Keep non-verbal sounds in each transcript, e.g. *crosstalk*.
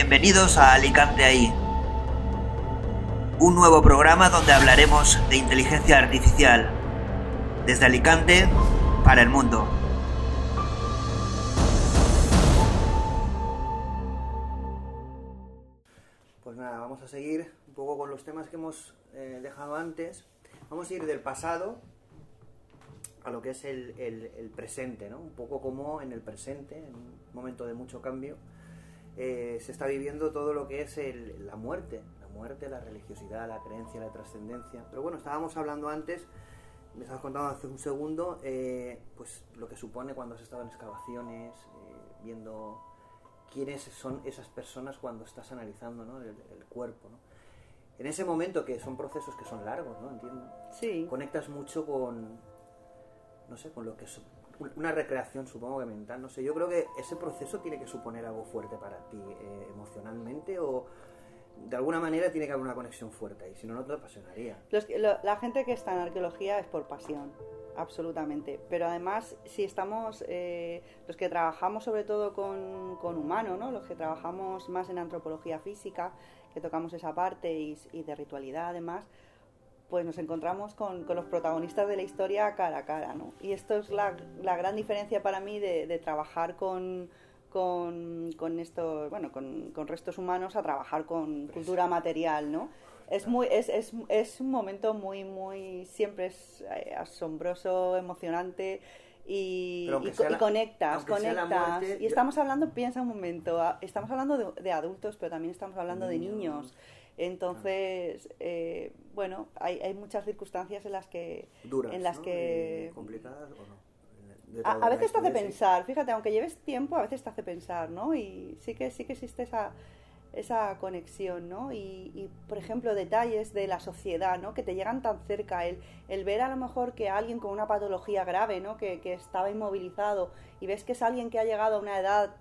Bienvenidos a Alicante ahí. Un nuevo programa donde hablaremos de inteligencia artificial. Desde Alicante para el mundo. Pues nada, vamos a seguir un poco con los temas que hemos eh, dejado antes. Vamos a ir del pasado a lo que es el, presente, ¿no? Un poco como en el presente, en un momento de mucho cambio, eh, se está viviendo todo lo que es el- la muerte, la muerte, la religiosidad, la creencia, la trascendencia. Pero bueno, estábamos hablando antes, me estabas contando hace un segundo, eh, pues lo que supone cuando has estado en excavaciones, eh, viendo quiénes son esas personas cuando estás analizando ¿no? el, el cuerpo. ¿no? En ese momento, que son procesos que son largos, ¿no? Entiendo Sí. conectas mucho con no sé con lo que una recreación supongo que mental no sé yo creo que ese proceso tiene que suponer algo fuerte para ti eh, emocionalmente o de alguna manera tiene que haber una conexión fuerte ahí si no no te apasionaría lo- la gente que está en arqueología es por pasión, absolutamente. Pero además, si estamos, eh, los que trabajamos sobre todo con, con humano, ¿no? los que trabajamos más en antropología física, que tocamos esa parte y, y de ritualidad además, pues nos encontramos con, con los protagonistas de la historia cara a cara. ¿no? Y esto es la, la gran diferencia para mí de, de trabajar con, con, con estos, bueno, con, con restos humanos a trabajar con cultura material, ¿no? Es muy, es, es, es un momento muy, muy, siempre es eh, asombroso, emocionante y, y y la- conectas, conectas. muerte, y yo- estamos hablando, piensa un momento, a- estamos hablando de, de adultos, pero también estamos hablando de Niños. Entonces, eh, bueno, hay, hay muchas circunstancias en las que duras en las ¿no? que Y complicadas o no a, veces te hace pensar, fíjate, aunque lleves tiempo, a veces te hace pensar, ¿no? Y sí que sí que existe esa esa conexión, ¿no? Y, y, por ejemplo, detalles de la sociedad, ¿no? Que te llegan tan cerca, el, el ver a lo mejor que alguien con una patología grave, ¿no? Que, que estaba inmovilizado y ves que es alguien que ha llegado a una edad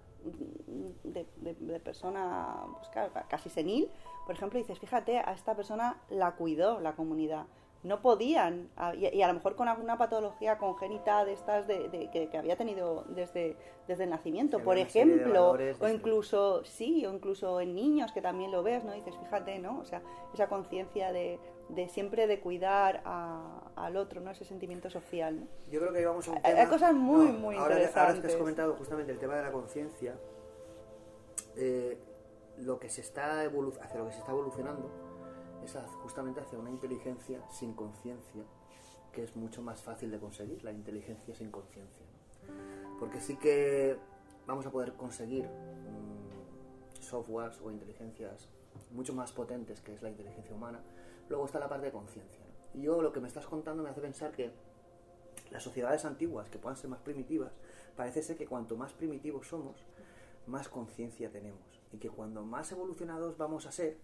de, de- de persona pues, casi senil, por ejemplo, dices, fíjate, a esta persona la cuidó la comunidad. No podían, y, y a lo mejor con alguna patología congénita de estas de, de- que, que había tenido desde, desde el nacimiento, por ejemplo, valores o incluso, sí, o incluso en niños que también lo ves, ¿no? Dices, fíjate, ¿no? O sea, esa conciencia de, de siempre de cuidar a- al otro, ¿no? Ese sentimiento social, ¿no? Yo creo que íbamos a un tema... hay cosas muy, muy ahora que- Ahora que interesantes. has comentado justamente el tema de la conciencia, eh, lo que se está hacia lo que se está evolucionando es justamente hacia una inteligencia sin conciencia, que es mucho más fácil de conseguir, la inteligencia sin conciencia. Porque sí que vamos a poder conseguir mm, softwares o inteligencias mucho más potentes que es la inteligencia humana. Luego está la parte de conciencia. ¿no? Y yo lo que me estás contando me hace pensar que las sociedades antiguas, que puedan ser más primitivas, parece ser que cuanto más primitivos somos, más conciencia tenemos. Y que cuando más evolucionados vamos a ser,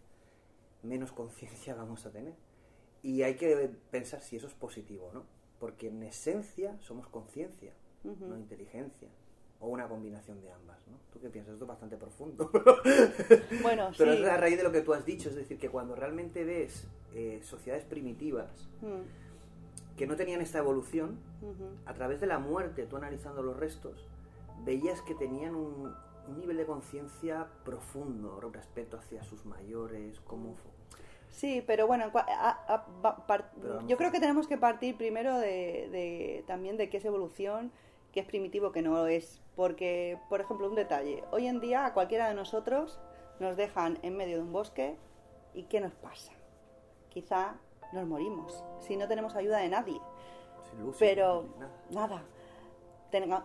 menos conciencia *laughs* vamos a tener. Y hay que pensar si eso es positivo, ¿no? Porque en esencia somos conciencia, no inteligencia. O una combinación de ambas, ¿no? ¿Tú qué piensas? Esto es bastante profundo. *laughs* Bueno, Pero sí. es a raíz de lo que tú has dicho, es decir, que cuando realmente ves eh, sociedades primitivas Mm, que no tenían esta evolución, a través de la muerte, tú analizando los restos, veías que tenían un, un nivel de conciencia profundo respecto hacia sus mayores, cómo Sí, pero bueno, a- a- par- Pero yo creo que tenemos que partir primero de, de- también de qué es evolución, qué es primitivo, qué no lo es. Porque, por ejemplo, un detalle. Hoy en día a cualquiera de nosotros nos dejan en medio de un bosque y ¿qué nos pasa? Quizá nos morimos si no tenemos ayuda de nadie. sin luz, Pero sin nada.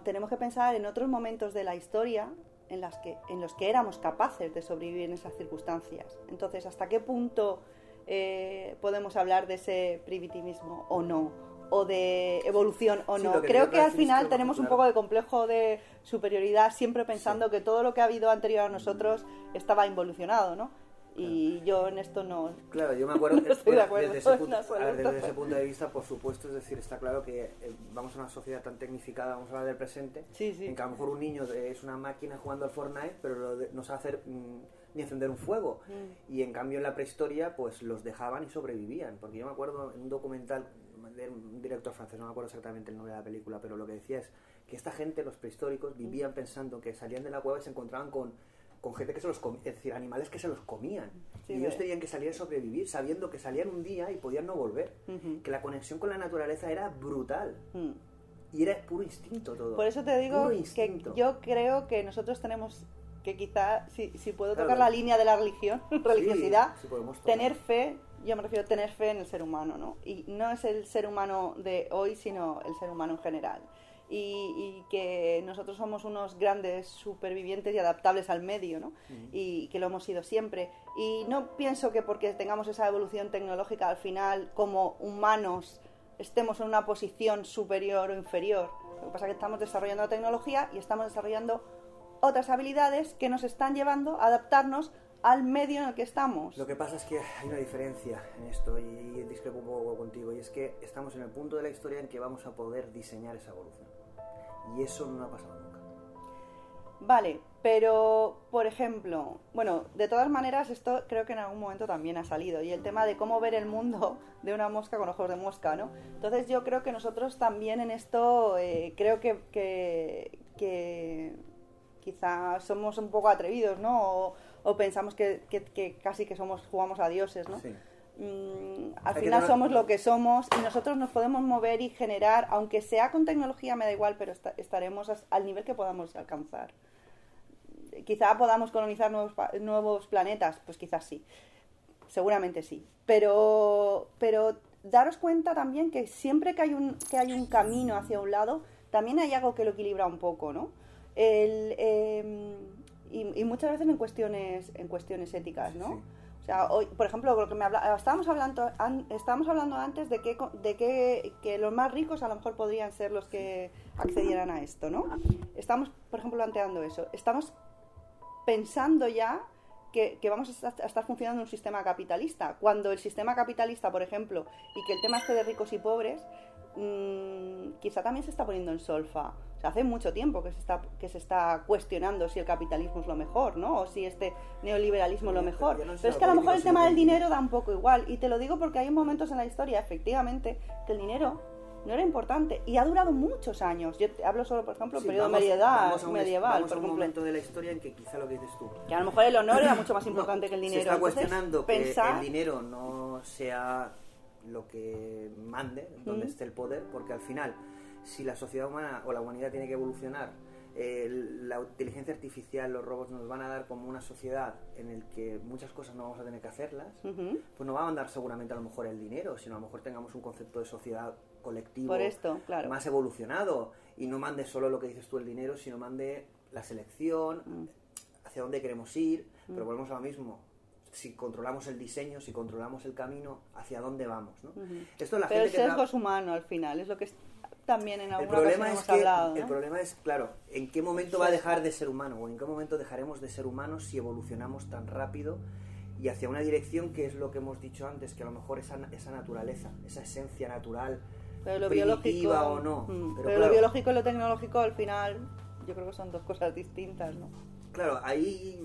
tenemos que pensar en otros momentos de la historia en, las que, en los que éramos capaces de sobrevivir en esas circunstancias. Entonces, ¿hasta qué punto eh, podemos hablar de ese primitivismo o no? O de evolución o no. que Creo que al final tenemos un poco de complejo de superioridad, siempre pensando que todo lo que ha habido anterior a nosotros estaba involucionado, ¿no? Y yo en esto no. Claro, yo me acuerdo *laughs* No estoy de acuerdo desde, ese punto, ver, desde ese punto de vista, por supuesto, es decir, está claro que eh, vamos a una sociedad tan tecnificada, vamos a hablar del presente, Sí, sí. en que a lo mejor un niño es una máquina jugando al Fortnite, pero de- no sabe hacer mm, ni encender un fuego. Mm. Y en cambio en la prehistoria, pues los dejaban y sobrevivían. Porque yo me acuerdo en un documental de un director francés, no me acuerdo exactamente el nombre de la película, pero lo que decía es que esta gente, los prehistóricos, vivían pensando que salían de la cueva y se encontraban con con gente que se los comía, es decir, animales que se los comían. Sí, y ellos tenían que salir a sobrevivir sabiendo que salían un día y podían no volver. Que la conexión con la naturaleza era brutal. Mm. Y era puro instinto todo. Por eso te digo que yo creo que nosotros tenemos que quizá, si, si puedo tocar claro. la línea de la religión, *laughs* religiosidad, sí tener fe, yo me refiero a tener fe en el ser humano, ¿no? Y no es el ser humano de hoy, sino el ser humano en general. Y, y que nosotros somos unos grandes supervivientes y adaptables al medio, ¿no? Y que lo hemos sido siempre. Y no pienso que porque tengamos esa evolución tecnológica al final, como humanos, estemos en una posición superior o inferior. Lo que pasa es que estamos desarrollando la tecnología y estamos desarrollando otras habilidades que nos están llevando a adaptarnos al medio en el que estamos. Lo que pasa es que hay una diferencia en esto y discrepo un poco contigo y es que estamos en el punto de la historia en que vamos a poder diseñar esa evolución. Y eso no ha pasado nunca. Vale, pero por ejemplo, bueno, de todas maneras esto creo que en algún momento también ha salido y el tema de cómo ver el mundo *laughs* de una mosca con ojos de mosca, ¿no? Entonces yo creo que nosotros también en esto eh, creo que, que, que quizá somos un poco atrevidos, ¿no? O, o pensamos que, que- que casi que somos jugamos a dioses, ¿no? Sí. Mm, al Hay final tener- somos lo que somos y nosotros nos podemos mover y generar, aunque sea con tecnología, me da igual, pero esta- estaremos al nivel que podamos alcanzar. Quizá podamos colonizar nuevos, nuevos planetas, pues quizás sí, seguramente sí. Pero, pero daros cuenta también que siempre que hay un, que hay un camino hacia un lado, también hay algo que lo equilibra un poco, ¿no? El, em, y, y muchas veces en cuestiones, en cuestiones éticas, ¿no? Sí. Sea, hoy, por ejemplo, lo que me habla, estábamos hablando, an- estábamos hablando antes de que, de que, los más ricos a lo mejor podrían ser los que accedieran a esto, ¿no? Estamos, por ejemplo, planteando eso. Estamos pensando ya que, que vamos a estar, funcionando en un sistema capitalista. Cuando el sistema capitalista, por ejemplo, y que el tema este de ricos y pobres, mm, quizá también se está poniendo en solfa. O sea, hace mucho tiempo que se, está, que se está cuestionando si el capitalismo es lo mejor, ¿no? O si este neoliberalismo es lo mejor. no es Pero es que a lo mejor el tema del que- dinero da un poco igual. Y te lo digo porque hay momentos en la historia, efectivamente, que el dinero no era importante. Y ha durado muchos años. Yo te hablo solo, por ejemplo, Sí, periodo vamos- medieval, vamos a un- medieval, vamos a por un ejemplo. momento de la historia en que quizá lo que dices tú. Que a lo mejor el honor era mucho más No, importante que el dinero. Se está Entonces, cuestionando que pensar- el dinero no sea lo que mande, donde Mm. esté el poder, porque al final, si la sociedad humana o la humanidad tiene que evolucionar, la inteligencia artificial, los robots nos van a dar como una sociedad en el que muchas cosas no vamos a tener que hacerlas, Ujú. pues no va a mandar seguramente a lo mejor el dinero, sino a lo mejor tengamos un concepto de sociedad colectivo Por esto, claro. más evolucionado y no mande solo lo que dices tú el dinero, sino mande la selección, Mm. hacia dónde queremos ir, pero volvemos a lo mismo. Si controlamos el diseño, si controlamos el camino, hacia dónde vamos, ¿no? Ujú. Esto la Pero el gente que tra- sesgo es humano al final, es lo que es- también en el alguna ocasión problema es hemos que hablado. el ¿no? problema es claro en qué momento va a dejar de ser humano o en qué momento dejaremos de ser humanos si evolucionamos tan rápido y hacia una dirección que es lo que hemos dicho antes que a lo mejor esa, esa naturaleza esa esencia natural Pero lo biológico, o no mm, pero, pero, claro, lo biológico y lo tecnológico al final yo creo que son dos cosas distintas, ¿no? Claro ahí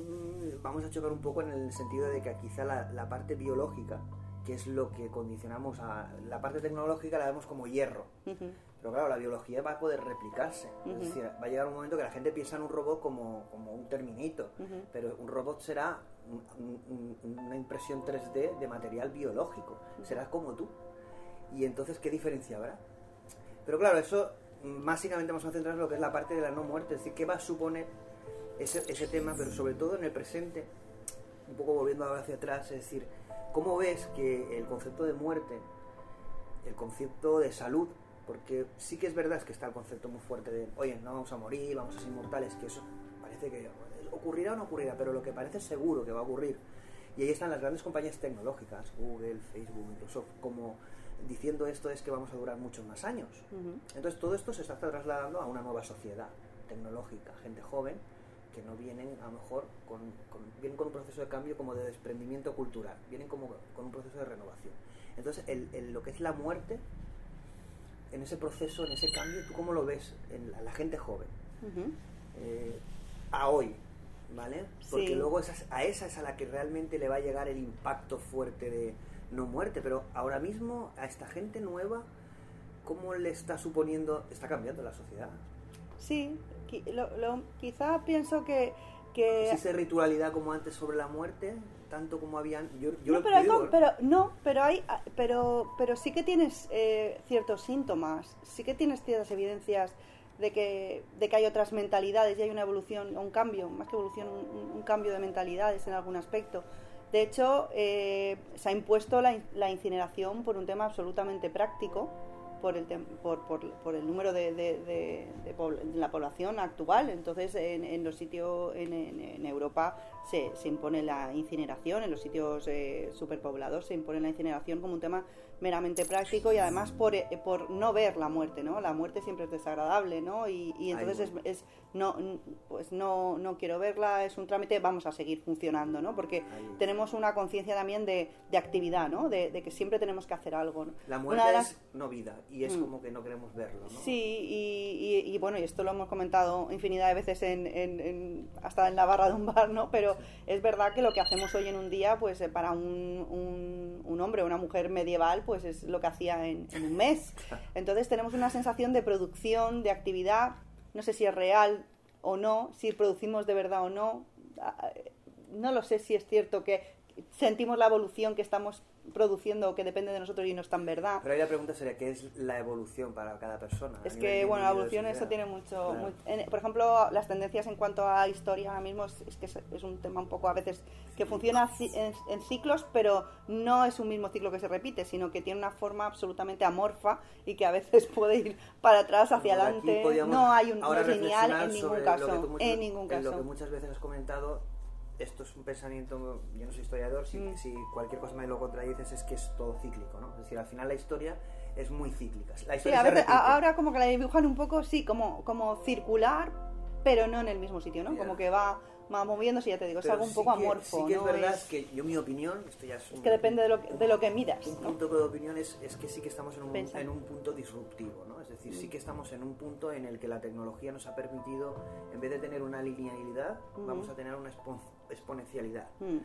vamos a chocar un poco en el sentido de que quizá la, la parte biológica que es lo que condicionamos a la parte tecnológica la vemos como hierro. Pero claro, la biología va a poder replicarse. Es decir, va a llegar un momento que la gente piensa en un robot como, como un terminito. Pero un robot será un- un- un- una impresión 3D de material biológico. Será como tú. Y entonces, ¿qué diferencia habrá? Pero claro, eso mm, básicamente vamos a centrar en lo que es la parte de la no muerte. Es decir, ¿qué va a suponer ese, ese tema? Pero sobre todo en el presente, un poco volviendo ahora hacia atrás, es decir, ¿cómo ves que el concepto de muerte, el concepto de salud, porque sí que es verdad es que está el concepto muy fuerte de, oye, no vamos a morir, vamos a ser inmortales, que eso parece que ocurrirá o no ocurrirá, pero lo que parece seguro que va a ocurrir, y ahí están las grandes compañías tecnológicas, Google, Facebook, Microsoft, como diciendo esto es que vamos a durar muchos más años. Ujú. Entonces todo esto se está trasladando a una nueva sociedad tecnológica, gente joven que no vienen a lo mejor con, con- vienen con un proceso de cambio como de desprendimiento cultural, vienen como con un proceso de renovación. Entonces el, el- lo que es la muerte, en ese proceso, en ese cambio, ¿tú cómo lo ves en la, la gente joven? Eh, a hoy, ¿vale? Porque Sí. luego a esa es a la que realmente le va a llegar el impacto fuerte de no muerte, pero ahora mismo a esta gente nueva, ¿cómo le está suponiendo, está cambiando la sociedad? Sí, lo- lo- quizá pienso que que ¿Existe ritualidad como antes sobre la muerte? Tanto como habían... Yo, yo no, lo- pero, hay pero no, pero hay, pero, pero sí que tienes eh, ciertos síntomas, sí que tienes ciertas evidencias de que, de que hay otras mentalidades y hay una evolución, un cambio, más que evolución, un, un cambio de mentalidades en algún aspecto. De hecho, eh, se ha impuesto la, la incineración por un tema absolutamente práctico, por el, por, por, por el número de, de- la población actual. Entonces, en, en los sitios, en- en Europa se, se impone la incineración, en los sitios eh, superpoblados se impone la incineración como un tema meramente práctico y además por, eh, por no ver la muerte, ¿no? La muerte siempre es desagradable, ¿no? Y, y entonces es, es no, pues no, no quiero verla, es un trámite, vamos a seguir funcionando, ¿no? Porque tenemos una conciencia también de, de actividad, ¿no? De, de que siempre tenemos que hacer algo, ¿no? La muerte las- es no vida y es Mm. como que no queremos verlo, ¿no? Sí, y, y- y bueno, y esto lo hemos comentado infinidad de veces en, en- en- hasta en la barra de un bar, ¿no? Pero es verdad que lo que hacemos hoy en un día, pues eh, para un, un, un hombre o una mujer medieval, pues es lo que hacía en, en un mes. *laughs* Entonces tenemos una sensación de producción, de actividad, no sé si es real o no, si producimos de verdad o no. Ah, No lo sé si es cierto que sentimos la evolución que estamos produciendo o que depende de nosotros y no es tan verdad. Pero ahí la pregunta sería, ¿qué es la evolución para cada persona? Es que, bueno, la evolución eso tiene mucho... Claro. muy- en- por ejemplo, las tendencias en cuanto a historia ahora mismo es, es que es, es un tema un poco a veces que funciona ci- en, en ciclos, pero no es un mismo ciclo que se repite, sino que tiene una forma absolutamente amorfa y que a veces *laughs* puede ir para atrás, hacia adelante. No hay un no lineal en ningún caso. En ningún en lo que caso. muchas veces has comentado, esto es un pensamiento, yo no soy historiador, si, Mm. si cualquier cosa me lo contradices es que es todo cíclico, ¿no? Es decir, al final la historia es muy cíclica. La Sí, historia a se veces, a- ahora como que la dibujan un poco, sí, como, como circular, pero no en el mismo sitio, ¿no? Como que va, va moviéndose, ya te digo, es algo un sí poco que- amorfo, Sí que ¿no? es verdad, Es- que yo mi opinión, esto ya es un, que depende de lo que, de lo que miras, un ¿no? punto de opinión es, es que sí que estamos en un, en un punto disruptivo, ¿no? Es decir, sí Mm. que estamos en un punto en el que la tecnología nos ha permitido, en vez de tener una linealidad, vamos a tener una expon- exponencialidad. Mm.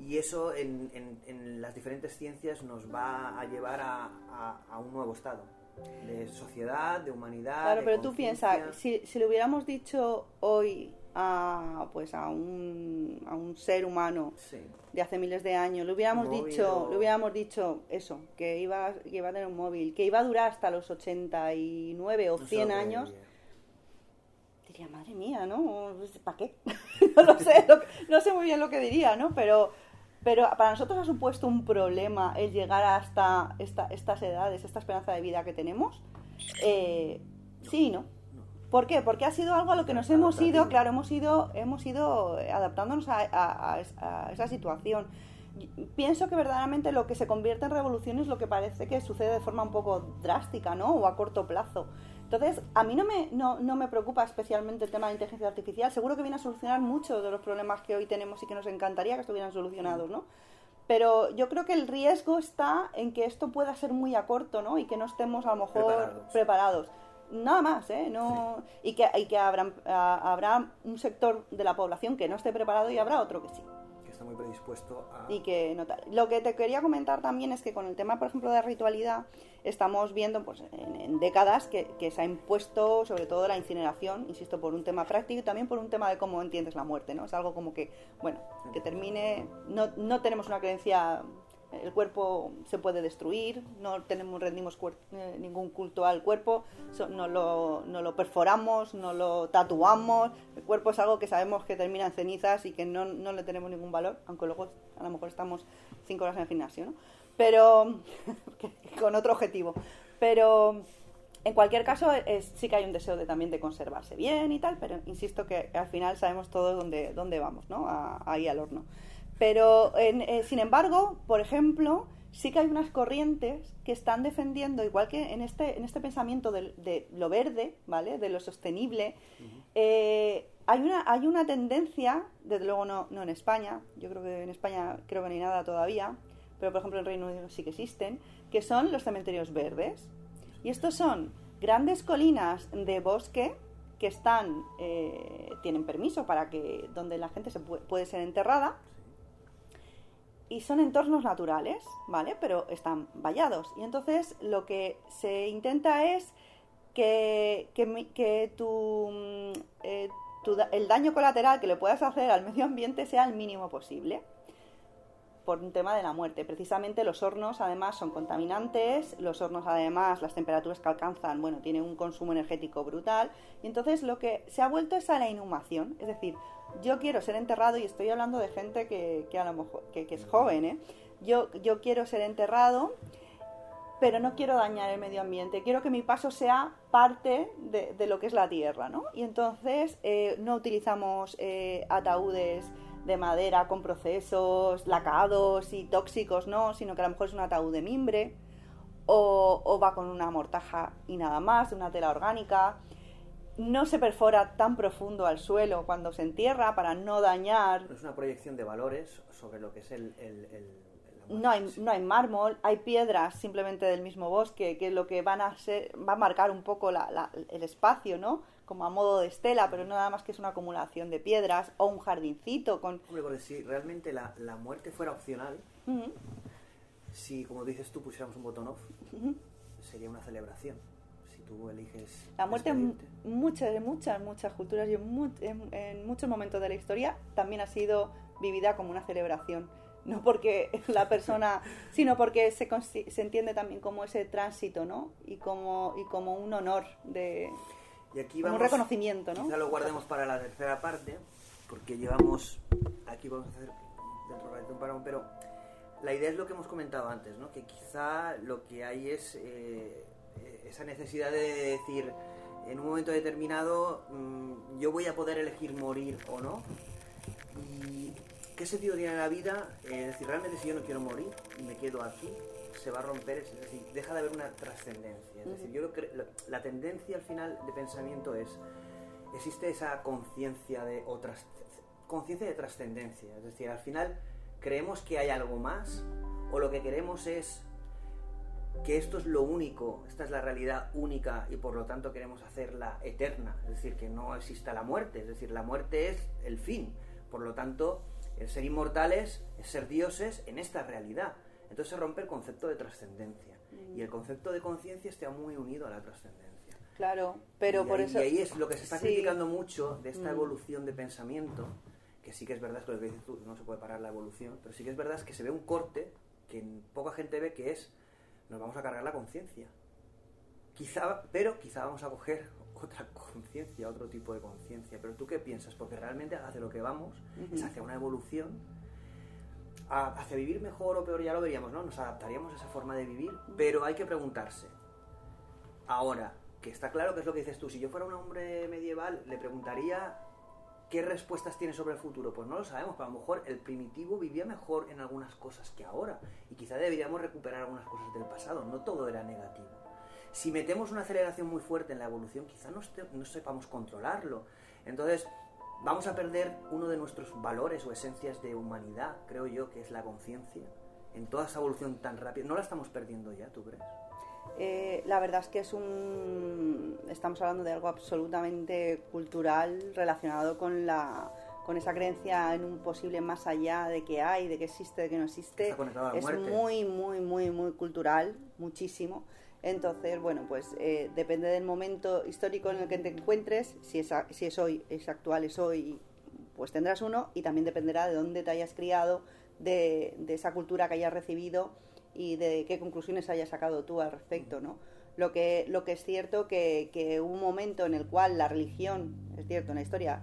Y eso en, en- en las diferentes ciencias nos va a llevar a, a- a un nuevo estado de sociedad, de humanidad. Claro, de pero tú piensas, si, si le hubiéramos dicho hoy a, pues a, un, a un ser humano Sí. de hace miles de años, le hubiéramos Móvil dicho, o- le hubiéramos dicho eso, que iba, que iba a tener un móvil, que iba a durar hasta los 89 o No 100 sé lo que años. Diría, madre mía, ¿no? ¿Para qué? *laughs* no lo sé, lo- no sé muy bien lo que diría, ¿no? Pero, pero para nosotros ha supuesto un problema el llegar hasta esta, estas edades, esta esperanza de vida que tenemos. Eh, sí y no. ¿Por qué? Porque ha sido algo a lo que nos hemos ido, claro, hemos ido, hemos ido adaptándonos a, a- a es- a esa situación. Pienso que verdaderamente lo que se convierte en revolución es lo que parece que sucede de forma un poco drástica, ¿no? O a corto plazo. Entonces, a mí no me, no, no me preocupa especialmente el tema de la inteligencia artificial. Seguro que viene a solucionar muchos de los problemas que hoy tenemos y que nos encantaría que estuvieran solucionados, ¿no? Pero yo creo que el riesgo está en que esto pueda ser muy a corto, ¿no? Y que no estemos a lo mejor Preparados. preparados. Nada más, ¿eh? No, Y que, y que habrá, a- habrá un sector de la población que no esté preparado y habrá otro que sí. Está muy predispuesto a... Y que no tal. Lo que te quería comentar también es que con el tema, por ejemplo, de ritualidad, estamos viendo pues, en, en décadas que, que se ha impuesto sobre todo la incineración, insisto, por un tema práctico y también por un tema de cómo entiendes la muerte, ¿no? Es algo como que, bueno, que termine, no, no tenemos una creencia, el cuerpo se puede destruir, no tenemos, rendimos eh, ningún culto al cuerpo, no, lo, no lo perforamos, no lo tatuamos, el cuerpo es algo que sabemos que termina en cenizas y que no, no le tenemos ningún valor, aunque luego a lo mejor estamos cinco horas en el gimnasio, ¿no? Pero *laughs* con otro objetivo. Pero en cualquier caso es- sí que hay un deseo de también de conservarse bien y tal, pero insisto que al final sabemos todos dónde, dónde vamos, ¿no? A- ahí al horno. Pero, en- eh, sin embargo, por ejemplo, sí que hay unas corrientes que están defendiendo, igual que en este, en este pensamiento de, lo verde, ¿vale? De lo sostenible, eh, hay, una, hay una tendencia, desde luego no, no en España, yo creo que en España creo que no hay nada todavía, pero por ejemplo en Reino Unido sí que existen, que son los cementerios verdes. Y estos son grandes colinas de bosque que están, eh, tienen permiso para que donde la gente se puede, puede ser enterrada y son entornos naturales, ¿vale? Pero están vallados. Y entonces lo que se intenta es que, que, tu, mm, eh, el daño colateral que le puedas hacer al medio ambiente sea el mínimo posible por un tema de la muerte. Precisamente los hornos además son contaminantes, los hornos además las temperaturas que alcanzan, bueno, tienen un consumo energético brutal y entonces lo que se ha vuelto es a la inhumación, es decir, yo quiero ser enterrado y estoy hablando de gente que, que a lo mejor que, es joven, ¿eh? Yo, yo quiero ser enterrado pero no quiero dañar el medio ambiente, quiero que mi paso sea parte de, lo que es la tierra, ¿no? Y entonces eh, no utilizamos eh, ataúdes de madera con procesos lacados y tóxicos, no, sino que a lo mejor es un ataúd de mimbre o, va con una mortaja y nada más, de una tela orgánica. No se perfora tan profundo al suelo cuando se entierra para no dañar. Es una proyección de valores sobre lo que es el, no hay, no hay mármol, hay piedras simplemente del mismo bosque, que lo que van a ser, va a marcar un poco el espacio, ¿no? como a modo de estela, pero no nada más que es una acumulación de piedras o un jardincito con... Hombre, porque si realmente la, muerte fuera opcional, si, como dices tú, pusiéramos un botón off, sería una celebración. Tú eliges... La muerte en muchas, muchas, muchas culturas y en, muchos momentos de la historia también ha sido vivida como una celebración no porque *laughs* la persona, *laughs* sino porque se, se entiende también como ese tránsito, ¿no? Y como, y como un honor de, y aquí vamos, un reconocimiento, ¿no? Quizá lo guardemos para la tercera parte, porque llevamos, aquí vamos a hacer dentro de un parón, pero la idea es lo que hemos comentado antes, ¿no? Que quizá lo que hay es eh, esa necesidad de decir, en un momento determinado, mm, yo voy a poder elegir morir o no. ¿Y qué sentido tiene la vida? es decir, realmente si yo no quiero morir y me quedo aquí, se va a romper, es decir, deja de haber una trascendencia. Es decir, yo creo la, tendencia al final de pensamiento es, existe esa conciencia de otras conciencia de trascendencia, es decir, al final creemos que hay algo más o lo que queremos es que esto es lo único, esta es la realidad única y por lo tanto queremos hacerla eterna, es decir, que no exista la muerte, es decir, la muerte es el fin, por lo tanto, el ser inmortales es ser dioses en esta realidad. Entonces se rompe el concepto de trascendencia. Y el concepto de conciencia está muy unido a la trascendencia. Claro, pero por eso... Y ahí es lo que se está criticando mucho de esta mm. evolución de pensamiento, que sí que es verdad, es lo que dices tú, no se puede parar la evolución, pero sí que es verdad que se ve un corte que poca gente ve que es, nos vamos a cargar la conciencia. Quizá, pero quizá vamos a coger *laughs* otra conciencia, otro tipo de conciencia. Pero tú qué piensas? Porque realmente hacia lo que vamos es hacia una evolución hacia vivir mejor o peor ya lo veríamos, ¿no? Nos adaptaríamos a esa forma de vivir, pero hay que preguntarse. Ahora, que está claro que es lo que dices tú, si yo fuera un hombre medieval, le preguntaría qué respuestas tiene sobre el futuro. Pues no lo sabemos, pero a lo mejor el primitivo vivía mejor en algunas cosas que ahora, y quizá deberíamos recuperar algunas cosas del pasado, no todo era negativo. Si metemos una aceleración muy fuerte en la evolución, quizá no, sepamos controlarlo. Entonces, vamos a perder uno de nuestros valores o esencias de humanidad, creo yo, que es la conciencia, en toda esa evolución tan rápida. ¿No la estamos perdiendo ya, tú crees? Eh, la verdad es que es un. Estamos hablando de algo absolutamente cultural relacionado con la con esa creencia en un posible más allá de que hay, de que existe, de que no existe. es muy, muy, muy, muy cultural, muchísimo. Entonces, bueno, pues eh, depende del momento histórico en el que te encuentres, si es, si es hoy, es actual, es hoy, pues tendrás uno y también dependerá de dónde te hayas criado, de, esa cultura que hayas recibido y de qué conclusiones hayas sacado tú al respecto, ¿no? Lo que, lo que es cierto que, que un momento en el cual la religión, es cierto, en la historia,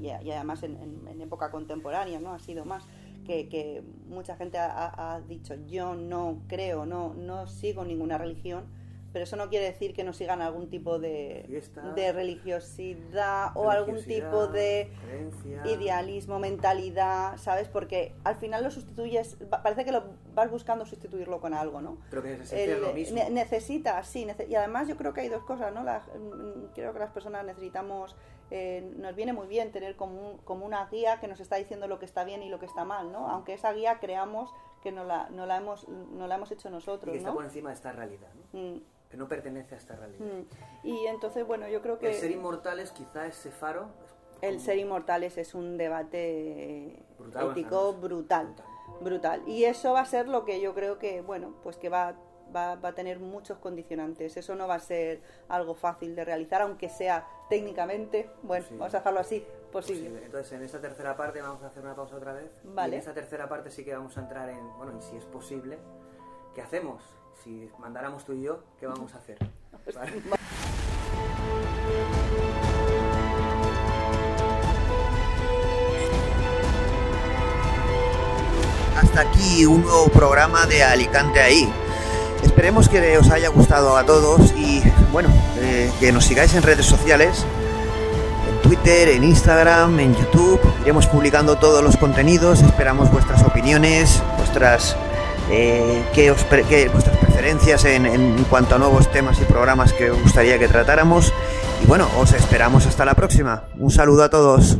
y, además en, época contemporánea, ¿no? Ha sido más, que, mucha gente ha, dicho, yo no creo, no, no sigo ninguna religión, pero eso no quiere decir que no sigan algún tipo de, de religiosidad o algún tipo de idealismo, mentalidad, ¿sabes? Porque al final lo sustituyes, parece que lo vas buscando sustituirlo con algo, ¿no? Pero que necesita lo mismo. necesita, sí, y además yo creo que hay dos cosas, ¿no? Mm, creo que las personas necesitamos eh, nos viene muy bien tener como, como una guía que nos está diciendo lo que está bien y lo que está mal, ¿no? Aunque esa guía creamos que no la, no la, hemos, no la hemos hecho nosotros, y que está por encima de esta realidad, ¿no? Mm. Que no pertenece a esta realidad. Mm. Y entonces, bueno, yo creo que... El ser inmortales, quizá ese faro... El ser inmortales es un debate ético brutal, brutal. Y eso va a ser lo que yo creo que, bueno, pues que va va, a tener muchos condicionantes. Eso no va a ser algo fácil de realizar, aunque sea técnicamente, bueno, Sí. vamos a dejarlo así, posible. posible. Entonces, en esta tercera parte vamos a hacer una pausa otra vez. Y Vale. en esta tercera parte sí que vamos a entrar en, bueno, y si es posible, ¿qué hacemos? Si mandáramos tú y yo, ¿qué vamos a hacer? *laughs* ¿Vale? Hasta aquí un nuevo programa de Alicante ahí. Esperemos que os haya gustado a todos y bueno, eh, que nos sigáis en redes sociales, en Twitter, en Instagram, en YouTube. Iremos publicando todos los contenidos, esperamos vuestras opiniones, vuestras, eh, qué os pre- vuestras preferencias en, en cuanto a nuevos temas y programas que os gustaría que tratáramos. Y bueno, os esperamos hasta la próxima. Un saludo a todos.